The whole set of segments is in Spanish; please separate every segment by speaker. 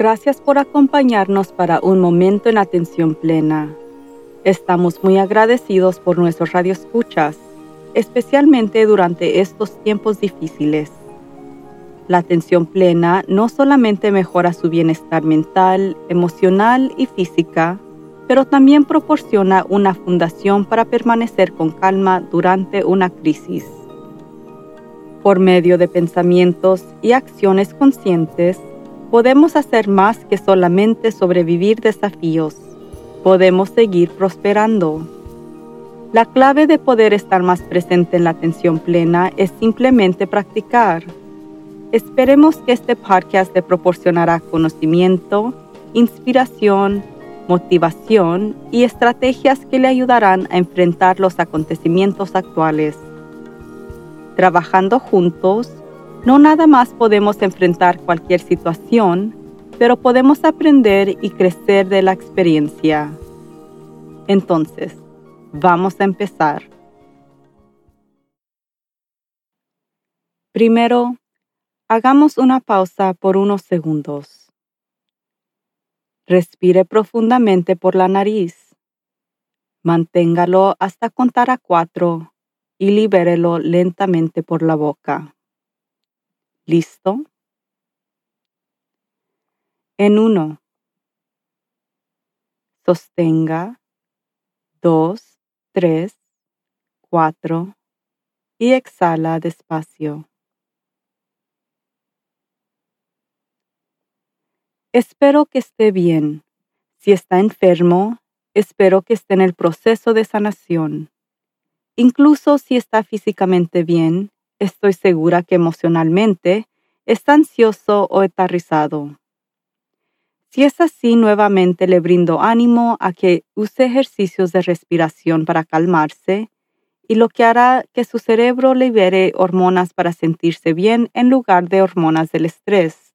Speaker 1: Gracias por acompañarnos para un momento en atención plena. Estamos muy agradecidos por nuestros radioescuchas, especialmente durante estos tiempos difíciles. La atención plena no solamente mejora su bienestar mental, emocional y física, pero también proporciona una fundación para permanecer con calma durante una crisis. Por medio de pensamientos y acciones conscientes, podemos hacer más que solamente sobrevivir desafíos. Podemos seguir prosperando. La clave de poder estar más presente en la atención plena es simplemente practicar. Esperemos que este podcast te proporcionará conocimiento, inspiración, motivación y estrategias que le ayudarán a enfrentar los acontecimientos actuales. Trabajando juntos, no nada más podemos enfrentar cualquier situación, pero podemos aprender y crecer de la experiencia. Entonces, vamos a empezar. Primero, hagamos una pausa por unos segundos. Respire profundamente por la nariz. Manténgalo hasta contar a cuatro y libérelo lentamente por la boca. ¿Listo? En uno. Sostenga. Dos, tres, cuatro. Y exhala despacio. Espero que esté bien. Si está enfermo, espero que esté en el proceso de sanación. Incluso si está físicamente bien, estoy segura que emocionalmente está ansioso o aterrizado. Si es así, nuevamente le brindo ánimo a que use ejercicios de respiración para calmarse y lo que hará que su cerebro libere hormonas para sentirse bien en lugar de hormonas del estrés.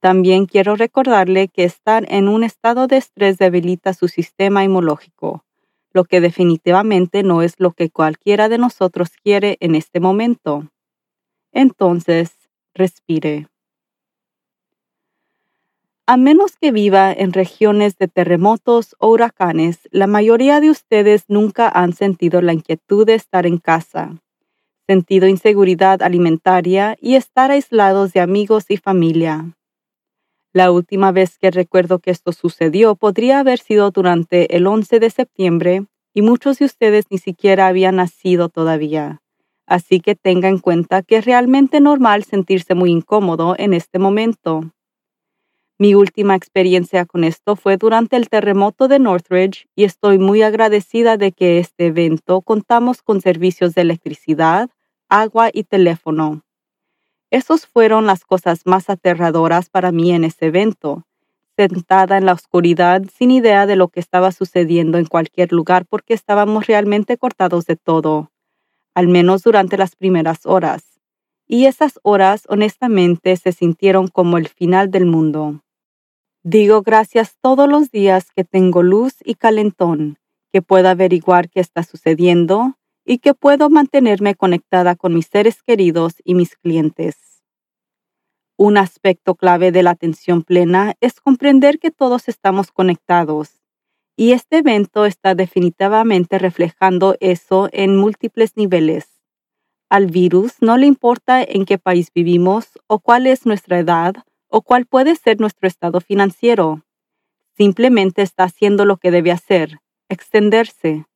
Speaker 1: También quiero recordarle que estar en un estado de estrés debilita su sistema inmunológico lo que definitivamente no es lo que cualquiera de nosotros quiere en este momento. Entonces, respire. A menos que viva en regiones de terremotos o huracanes, la mayoría de ustedes nunca han sentido la inquietud de estar en casa, sentido inseguridad alimentaria y estar aislados de amigos y familia. La última vez que recuerdo que esto sucedió podría haber sido durante el 11 de septiembre y muchos de ustedes ni siquiera habían nacido todavía. Así que tenga en cuenta que es realmente normal sentirse muy incómodo en este momento. Mi última experiencia con esto fue durante el terremoto de Northridge y estoy muy agradecida de que este evento contamos con servicios de electricidad, agua y teléfono. Esos fueron las cosas más aterradoras para mí en ese evento, sentada en la oscuridad sin idea de lo que estaba sucediendo en cualquier lugar porque estábamos realmente cortados de todo, al menos durante las primeras horas. Y esas horas honestamente se sintieron como el final del mundo. Digo gracias todos los días que tengo luz y calentón, que puedo averiguar qué está sucediendo y que puedo mantenerme conectada con mis seres queridos y mis clientes. Un aspecto clave de la atención plena es comprender que todos estamos conectados, y este evento está definitivamente reflejando eso en múltiples niveles. Al virus no le importa en qué país vivimos o cuál es nuestra edad o cuál puede ser nuestro estado financiero. Simplemente está haciendo lo que debe hacer, extenderse.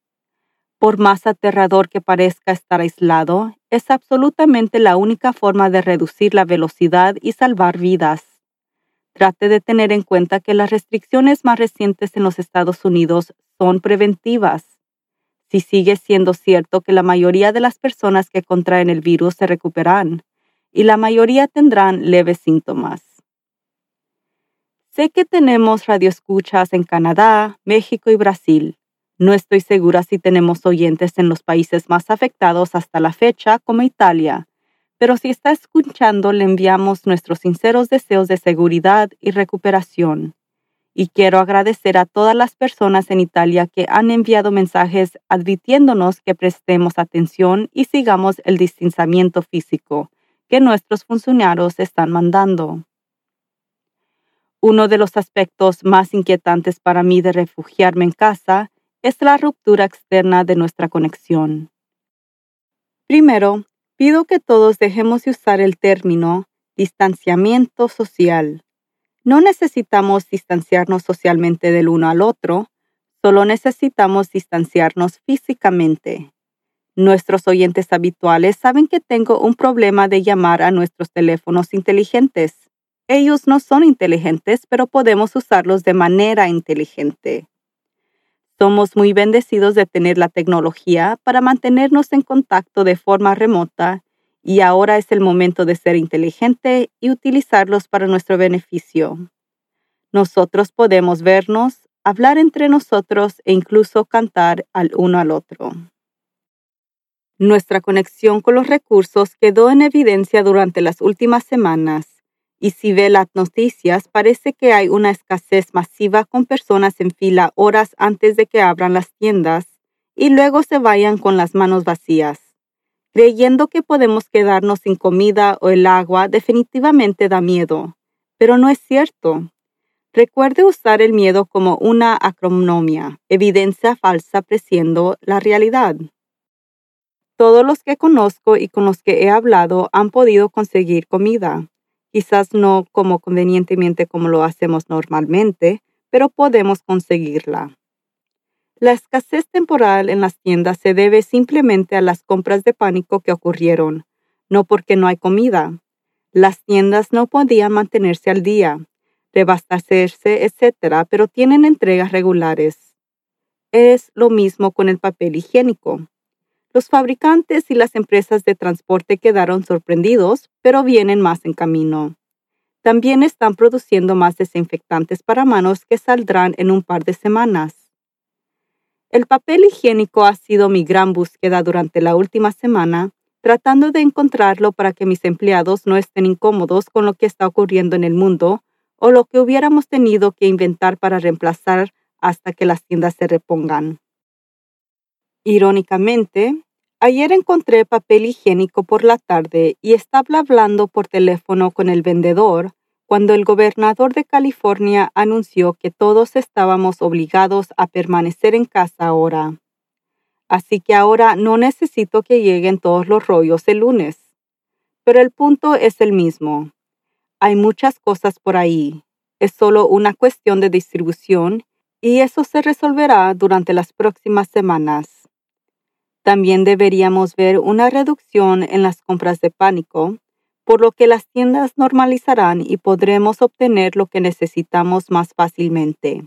Speaker 1: Por más aterrador que parezca estar aislado, es absolutamente la única forma de reducir la velocidad y salvar vidas. Trate de tener en cuenta que las restricciones más recientes en los Estados Unidos son preventivas. Si sigue siendo cierto que la mayoría de las personas que contraen el virus se recuperan y la mayoría tendrán leves síntomas. Sé que tenemos radioescuchas en Canadá, México y Brasil. No estoy segura si tenemos oyentes en los países más afectados hasta la fecha, como Italia, pero si está escuchando le enviamos nuestros sinceros deseos de seguridad y recuperación. Y quiero agradecer a todas las personas en Italia que han enviado mensajes advirtiéndonos que prestemos atención y sigamos el distanciamiento físico que nuestros funcionarios están mandando. Uno de los aspectos más inquietantes para mí de refugiarme en casa es la ruptura externa de nuestra conexión. Primero, pido que todos dejemos de usar el término distanciamiento social. No necesitamos distanciarnos socialmente del uno al otro, solo necesitamos distanciarnos físicamente. Nuestros oyentes habituales saben que tengo un problema de llamar a nuestros teléfonos inteligentes. Ellos no son inteligentes, pero podemos usarlos de manera inteligente. Somos muy bendecidos de tener la tecnología para mantenernos en contacto de forma remota y ahora es el momento de ser inteligente y utilizarlos para nuestro beneficio. Nosotros podemos vernos, hablar entre nosotros e incluso cantar al uno al otro. Nuestra conexión con los recursos quedó en evidencia durante las últimas semanas y si ve las noticias, parece que hay una escasez masiva con personas en fila horas antes de que abran las tiendas y luego se vayan con las manos vacías. Creyendo que podemos quedarnos sin comida o el agua definitivamente da miedo, pero no es cierto. Recuerde usar el miedo como una acronomia, evidencia falsa presiendo la realidad. Todos los que conozco y con los que he hablado han podido conseguir comida quizás no como convenientemente como lo hacemos normalmente, pero podemos conseguirla. La escasez temporal en las tiendas se debe simplemente a las compras de pánico que ocurrieron, no porque no hay comida. Las tiendas no podían mantenerse al día, reabastecerse, etc., pero tienen entregas regulares. Es lo mismo con el papel higiénico. Los fabricantes y las empresas de transporte quedaron sorprendidos, pero vienen más en camino. También están produciendo más desinfectantes para manos que saldrán en un par de semanas. El papel higiénico ha sido mi gran búsqueda durante la última semana, tratando de encontrarlo para que mis empleados no estén incómodos con lo que está ocurriendo en el mundo o lo que hubiéramos tenido que inventar para reemplazar hasta que las tiendas se repongan. Irónicamente, ayer encontré papel higiénico por la tarde y estaba hablando por teléfono con el vendedor cuando el gobernador de California anunció que todos estábamos obligados a permanecer en casa ahora. Así que ahora no necesito que lleguen todos los rollos el lunes. Pero el punto es el mismo. Hay muchas cosas por ahí. Es solo una cuestión de distribución y eso se resolverá durante las próximas semanas. También deberíamos ver una reducción en las compras de pánico, por lo que las tiendas normalizarán y podremos obtener lo que necesitamos más fácilmente.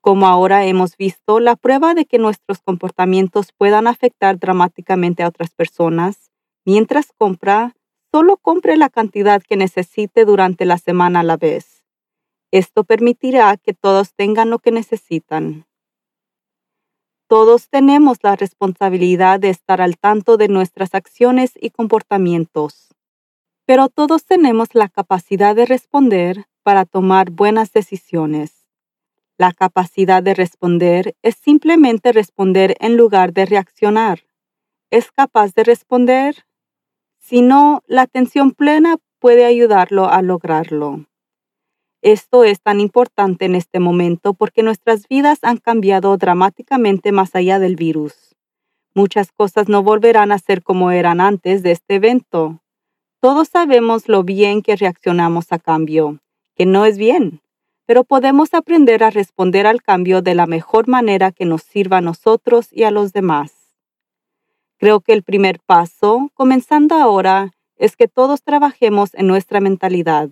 Speaker 1: Como ahora hemos visto, la prueba de que nuestros comportamientos puedan afectar dramáticamente a otras personas, mientras compra, solo compre la cantidad que necesite durante la semana a la vez. Esto permitirá que todos tengan lo que necesitan. Todos tenemos la responsabilidad de estar al tanto de nuestras acciones y comportamientos, pero todos tenemos la capacidad de responder para tomar buenas decisiones. La capacidad de responder es simplemente responder en lugar de reaccionar. ¿Es capaz de responder? Si no, la atención plena puede ayudarlo a lograrlo. Esto es tan importante en este momento porque nuestras vidas han cambiado dramáticamente más allá del virus. Muchas cosas no volverán a ser como eran antes de este evento. Todos sabemos lo bien que reaccionamos a cambio, que no es bien, pero podemos aprender a responder al cambio de la mejor manera que nos sirva a nosotros y a los demás. Creo que el primer paso, comenzando ahora, es que todos trabajemos en nuestra mentalidad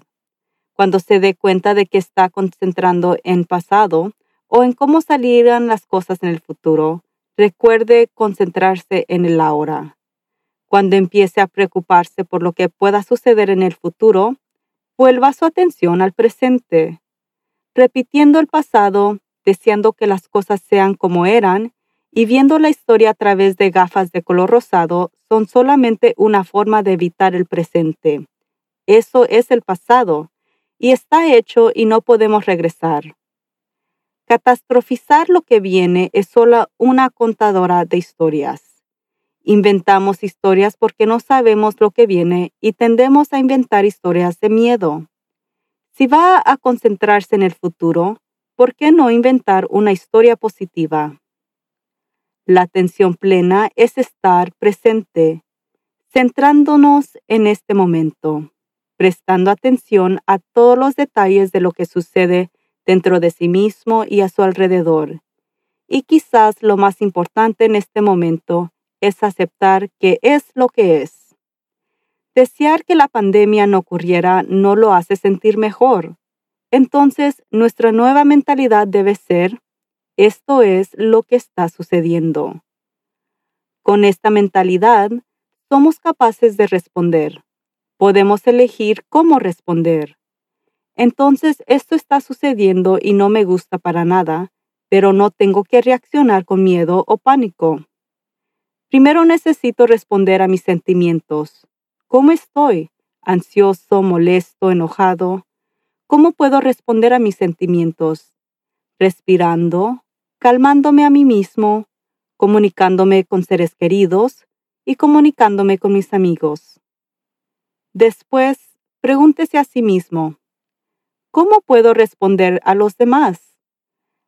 Speaker 1: cuando se dé cuenta de que está concentrando en pasado o en cómo salirán las cosas en el futuro, recuerde concentrarse en el ahora. Cuando empiece a preocuparse por lo que pueda suceder en el futuro, vuelva su atención al presente, repitiendo el pasado, deseando que las cosas sean como eran y viendo la historia a través de gafas de color rosado son solamente una forma de evitar el presente. Eso es el pasado y está hecho y no podemos regresar. Catastrofizar lo que viene es solo una contadora de historias. Inventamos historias porque no sabemos lo que viene y tendemos a inventar historias de miedo. Si va a concentrarse en el futuro, ¿por qué no inventar una historia positiva? La atención plena es estar presente, centrándonos en este momento, prestando atención a todos los detalles de lo que sucede dentro de sí mismo y a su alrededor. Y quizás lo más importante en este momento es aceptar que es lo que es. Desear que la pandemia no ocurriera no lo hace sentir mejor. Entonces, nuestra nueva mentalidad debe ser, esto es lo que está sucediendo. Con esta mentalidad, somos capaces de responder. Podemos elegir cómo responder. Entonces, esto está sucediendo y no me gusta para nada, pero no tengo que reaccionar con miedo o pánico. Primero necesito responder a mis sentimientos. ¿Cómo estoy? ¿Ansioso, molesto, enojado? ¿Cómo puedo responder a mis sentimientos? Respirando, calmándome a mí mismo, comunicándome con seres queridos y comunicándome con mis amigos. Después, pregúntese a sí mismo, ¿cómo puedo responder a los demás?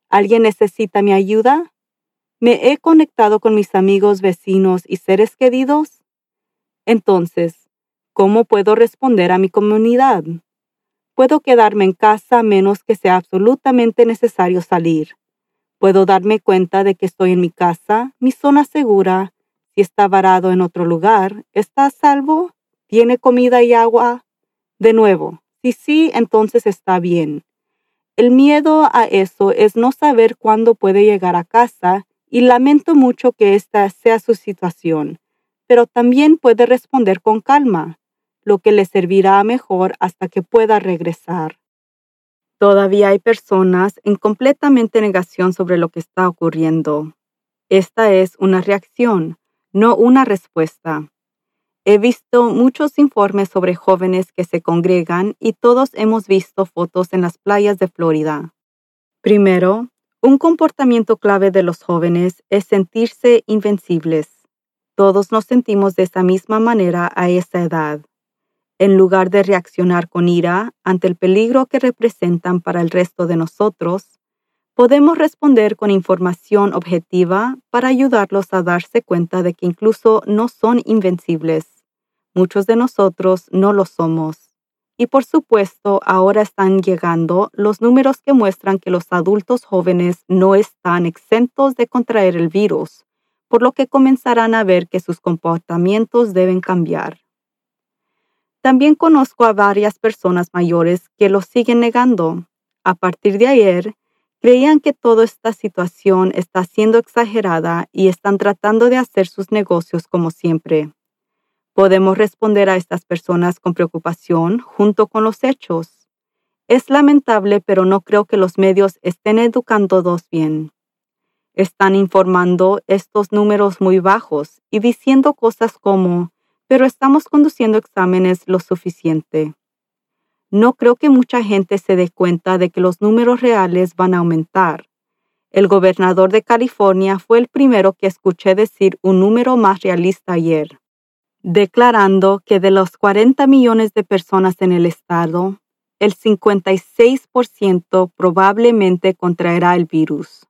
Speaker 1: ¿Alguien necesita mi ayuda? ¿Me he conectado con mis amigos, vecinos y seres queridos? Entonces, ¿cómo puedo responder a mi comunidad? Puedo quedarme en casa menos que sea absolutamente necesario salir. Puedo darme cuenta de que estoy en mi casa, mi zona segura. Si está varado en otro lugar, ¿está a salvo? ¿Tiene comida y agua? De nuevo, si sí, entonces está bien. El miedo a eso es no saber cuándo puede llegar a casa y lamento mucho que esta sea su situación, pero también puede responder con calma lo que le servirá mejor hasta que pueda regresar. Todavía hay personas en completamente negación sobre lo que está ocurriendo. Esta es una reacción, no una respuesta. He visto muchos informes sobre jóvenes que se congregan y todos hemos visto fotos en las playas de Florida. Primero, un comportamiento clave de los jóvenes es sentirse invencibles. Todos nos sentimos de esa misma manera a esa edad en lugar de reaccionar con ira ante el peligro que representan para el resto de nosotros, podemos responder con información objetiva para ayudarlos a darse cuenta de que incluso no son invencibles. Muchos de nosotros no lo somos. Y por supuesto, ahora están llegando los números que muestran que los adultos jóvenes no están exentos de contraer el virus, por lo que comenzarán a ver que sus comportamientos deben cambiar. También conozco a varias personas mayores que lo siguen negando. A partir de ayer, creían que toda esta situación está siendo exagerada y están tratando de hacer sus negocios como siempre. Podemos responder a estas personas con preocupación junto con los hechos. Es lamentable, pero no creo que los medios estén educando dos bien. Están informando estos números muy bajos y diciendo cosas como pero estamos conduciendo exámenes lo suficiente. No creo que mucha gente se dé cuenta de que los números reales van a aumentar. El gobernador de California fue el primero que escuché decir un número más realista ayer, declarando que de los 40 millones de personas en el estado, el 56% probablemente contraerá el virus.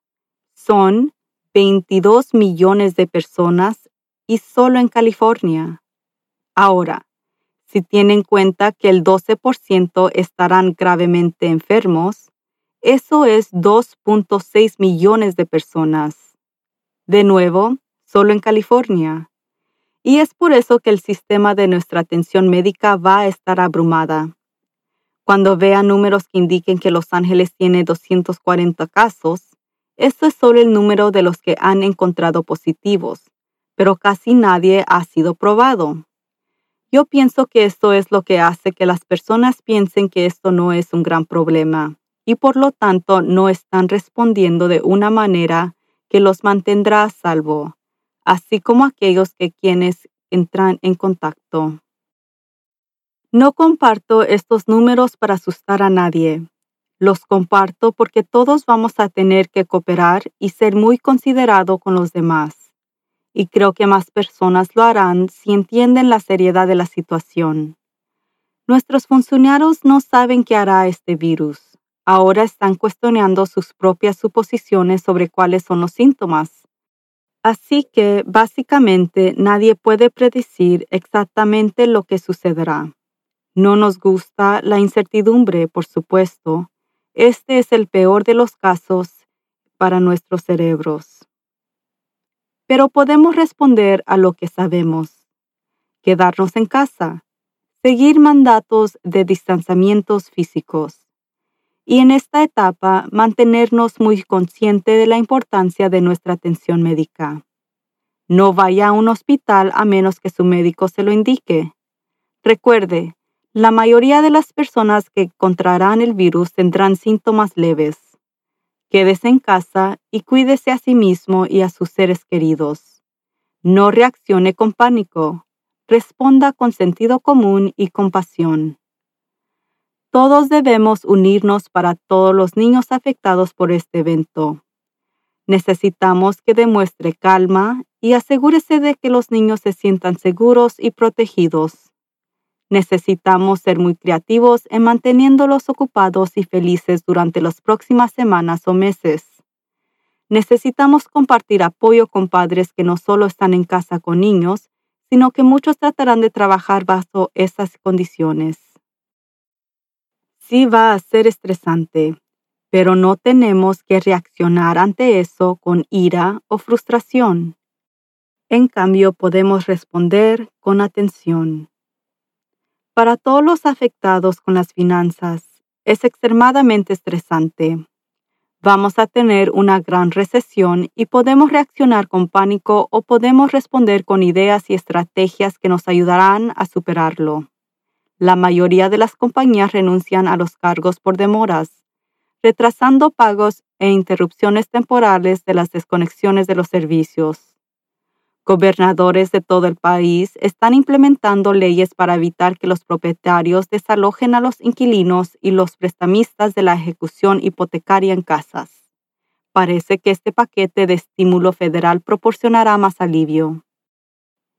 Speaker 1: Son 22 millones de personas y solo en California. Ahora, si tienen en cuenta que el 12% estarán gravemente enfermos, eso es 2.6 millones de personas. De nuevo, solo en California. Y es por eso que el sistema de nuestra atención médica va a estar abrumada. Cuando vea números que indiquen que Los Ángeles tiene 240 casos, esto es solo el número de los que han encontrado positivos, pero casi nadie ha sido probado. Yo pienso que esto es lo que hace que las personas piensen que esto no es un gran problema y por lo tanto no están respondiendo de una manera que los mantendrá a salvo, así como aquellos que quienes entran en contacto. No comparto estos números para asustar a nadie. Los comparto porque todos vamos a tener que cooperar y ser muy considerado con los demás y creo que más personas lo harán si entienden la seriedad de la situación. Nuestros funcionarios no saben qué hará este virus. Ahora están cuestionando sus propias suposiciones sobre cuáles son los síntomas. Así que, básicamente, nadie puede predecir exactamente lo que sucederá. No nos gusta la incertidumbre, por supuesto. Este es el peor de los casos para nuestros cerebros. Pero podemos responder a lo que sabemos. Quedarnos en casa. Seguir mandatos de distanciamientos físicos. Y en esta etapa mantenernos muy consciente de la importancia de nuestra atención médica. No vaya a un hospital a menos que su médico se lo indique. Recuerde, la mayoría de las personas que contrarán el virus tendrán síntomas leves. Quédese en casa y cuídese a sí mismo y a sus seres queridos. No reaccione con pánico. Responda con sentido común y compasión. Todos debemos unirnos para todos los niños afectados por este evento. Necesitamos que demuestre calma y asegúrese de que los niños se sientan seguros y protegidos. Necesitamos ser muy creativos en manteniéndolos ocupados y felices durante las próximas semanas o meses. Necesitamos compartir apoyo con padres que no solo están en casa con niños, sino que muchos tratarán de trabajar bajo esas condiciones. Sí va a ser estresante, pero no tenemos que reaccionar ante eso con ira o frustración. En cambio, podemos responder con atención. Para todos los afectados con las finanzas, es extremadamente estresante. Vamos a tener una gran recesión y podemos reaccionar con pánico o podemos responder con ideas y estrategias que nos ayudarán a superarlo. La mayoría de las compañías renuncian a los cargos por demoras, retrasando pagos e interrupciones temporales de las desconexiones de los servicios. Gobernadores de todo el país están implementando leyes para evitar que los propietarios desalojen a los inquilinos y los prestamistas de la ejecución hipotecaria en casas. Parece que este paquete de estímulo federal proporcionará más alivio.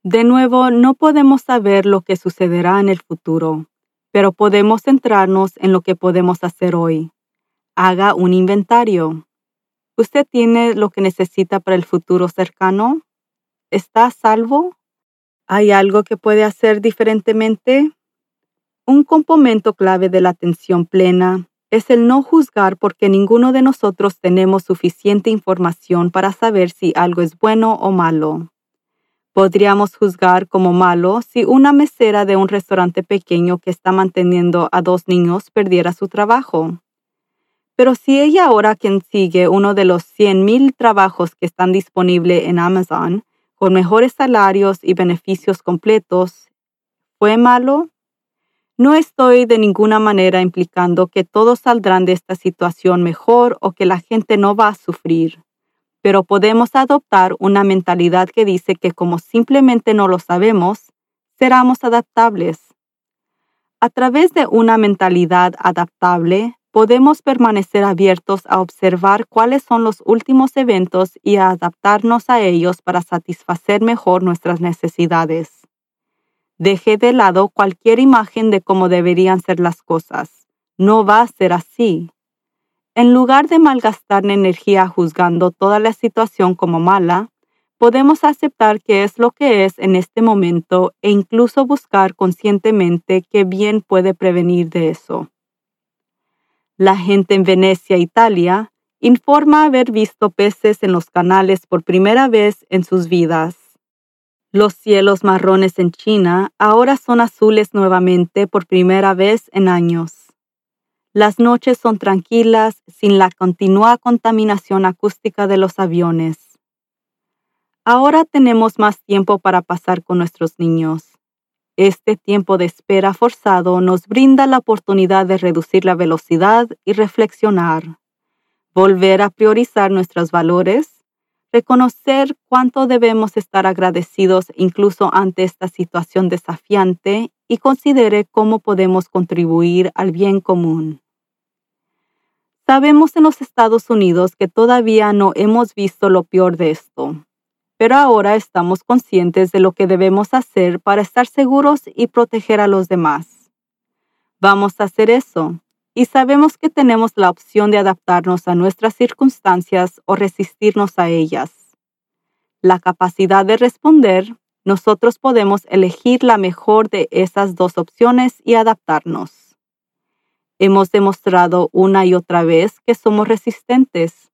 Speaker 1: De nuevo, no podemos saber lo que sucederá en el futuro, pero podemos centrarnos en lo que podemos hacer hoy. Haga un inventario. ¿Usted tiene lo que necesita para el futuro cercano? ¿Está a salvo? ¿Hay algo que puede hacer diferentemente? Un componente clave de la atención plena es el no juzgar porque ninguno de nosotros tenemos suficiente información para saber si algo es bueno o malo. Podríamos juzgar como malo si una mesera de un restaurante pequeño que está manteniendo a dos niños perdiera su trabajo. Pero si ella ahora consigue uno de los 100,000 trabajos que están disponibles en Amazon, con mejores salarios y beneficios completos, ¿fue malo? No estoy de ninguna manera implicando que todos saldrán de esta situación mejor o que la gente no va a sufrir, pero podemos adoptar una mentalidad que dice que como simplemente no lo sabemos, seremos adaptables. A través de una mentalidad adaptable, podemos permanecer abiertos a observar cuáles son los últimos eventos y a adaptarnos a ellos para satisfacer mejor nuestras necesidades. Deje de lado cualquier imagen de cómo deberían ser las cosas. No va a ser así. En lugar de malgastar energía juzgando toda la situación como mala, podemos aceptar que es lo que es en este momento e incluso buscar conscientemente qué bien puede prevenir de eso. La gente en Venecia, Italia, informa haber visto peces en los canales por primera vez en sus vidas. Los cielos marrones en China ahora son azules nuevamente por primera vez en años. Las noches son tranquilas sin la continua contaminación acústica de los aviones. Ahora tenemos más tiempo para pasar con nuestros niños. Este tiempo de espera forzado nos brinda la oportunidad de reducir la velocidad y reflexionar, volver a priorizar nuestros valores, reconocer cuánto debemos estar agradecidos incluso ante esta situación desafiante y considere cómo podemos contribuir al bien común. Sabemos en los Estados Unidos que todavía no hemos visto lo peor de esto pero ahora estamos conscientes de lo que debemos hacer para estar seguros y proteger a los demás. Vamos a hacer eso, y sabemos que tenemos la opción de adaptarnos a nuestras circunstancias o resistirnos a ellas. La capacidad de responder, nosotros podemos elegir la mejor de esas dos opciones y adaptarnos. Hemos demostrado una y otra vez que somos resistentes.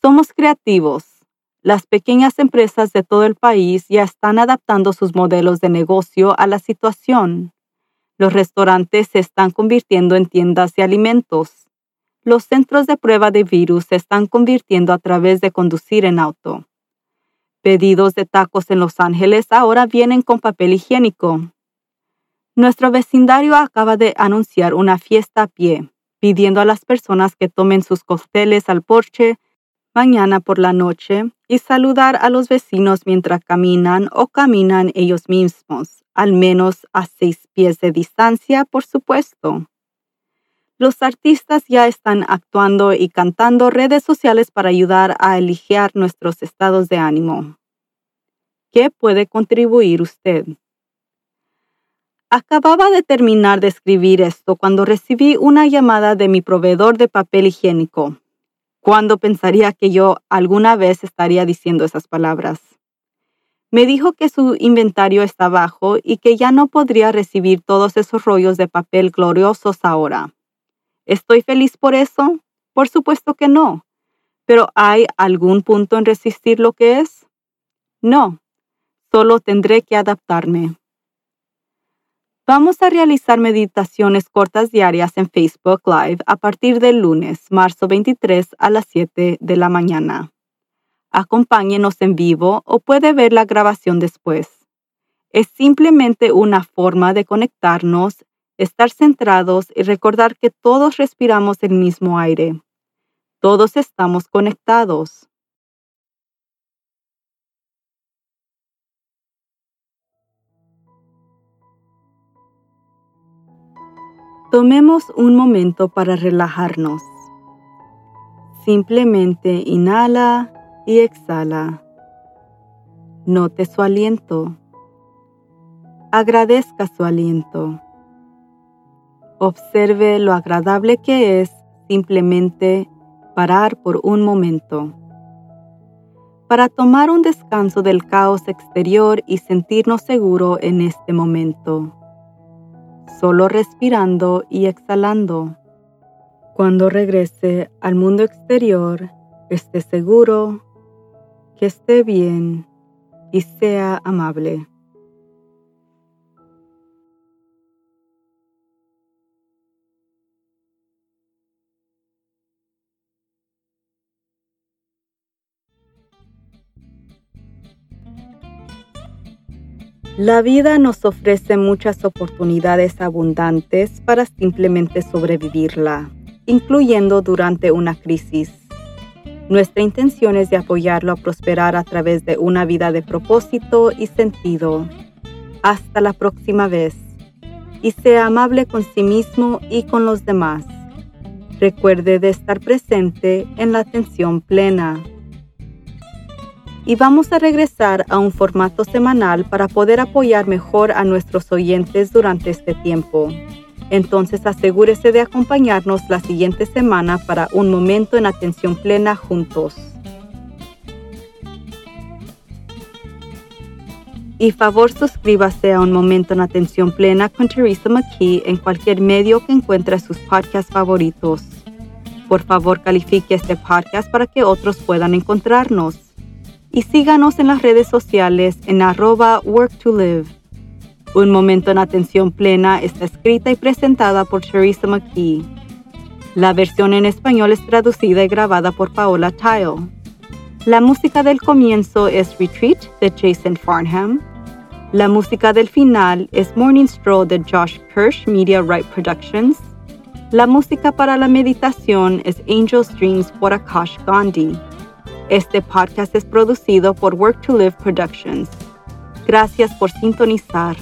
Speaker 1: Somos creativos. Las pequeñas empresas de todo el país ya están adaptando sus modelos de negocio a la situación. Los restaurantes se están convirtiendo en tiendas de alimentos. Los centros de prueba de virus se están convirtiendo a través de conducir en auto. Pedidos de tacos en Los Ángeles ahora vienen con papel higiénico. Nuestro vecindario acaba de anunciar una fiesta a pie, pidiendo a las personas que tomen sus cócteles al porche mañana por la noche y saludar a los vecinos mientras caminan o caminan ellos mismos al menos a seis pies de distancia, por supuesto. Los artistas ya están actuando y cantando redes sociales para ayudar a aligear nuestros estados de ánimo. ¿Qué puede contribuir usted? Acababa de terminar de escribir esto cuando recibí una llamada de mi proveedor de papel higiénico. ¿Cuándo pensaría que yo alguna vez estaría diciendo esas palabras? Me dijo que su inventario está bajo y que ya no podría recibir todos esos rollos de papel gloriosos ahora. ¿Estoy feliz por eso? Por supuesto que no. ¿Pero hay algún punto en resistir lo que es? No. Solo tendré que adaptarme. Vamos a realizar meditaciones cortas diarias en Facebook Live a partir del lunes, marzo 23 a las 7 de la mañana. Acompáñenos en vivo o puede ver la grabación después. Es simplemente una forma de conectarnos, estar centrados y recordar que todos respiramos el mismo aire. Todos estamos conectados. Tomemos un momento para relajarnos. Simplemente inhala y exhala. Note su aliento. Agradezca su aliento. Observe lo agradable que es simplemente parar por un momento. Para tomar un descanso del caos exterior y sentirnos seguros en este momento. Solo respirando y exhalando. Cuando regrese al mundo exterior, esté seguro, que esté bien y sea amable. La vida nos ofrece muchas oportunidades abundantes para simplemente sobrevivirla, incluyendo durante una crisis. Nuestra intención es de apoyarlo a prosperar a través de una vida de propósito y sentido. Hasta la próxima vez. Y sea amable con sí mismo y con los demás. Recuerde de estar presente en la atención plena. Y vamos a regresar a un formato semanal para poder apoyar mejor a nuestros oyentes durante este tiempo. Entonces asegúrese de acompañarnos la siguiente semana para un momento en atención plena juntos. Y favor suscríbase a Un Momento en Atención Plena con Teresa McKee en cualquier medio que encuentre sus podcasts favoritos. Por favor, califique este podcast para que otros puedan encontrarnos. Y síganos en las redes sociales en arroba work to live. Un momento en atención plena está escrita y presentada por Teresa McKee. La versión en español es traducida y grabada por Paola Tile. La música del comienzo es Retreat de Jason Farnham. La música del final es Morning Stroll de Josh Kirsch Media Right Productions. La música para la meditación es Angel Dreams por Akash Gandhi. Este podcast es producido por Work to Live Productions. Gracias por sintonizar.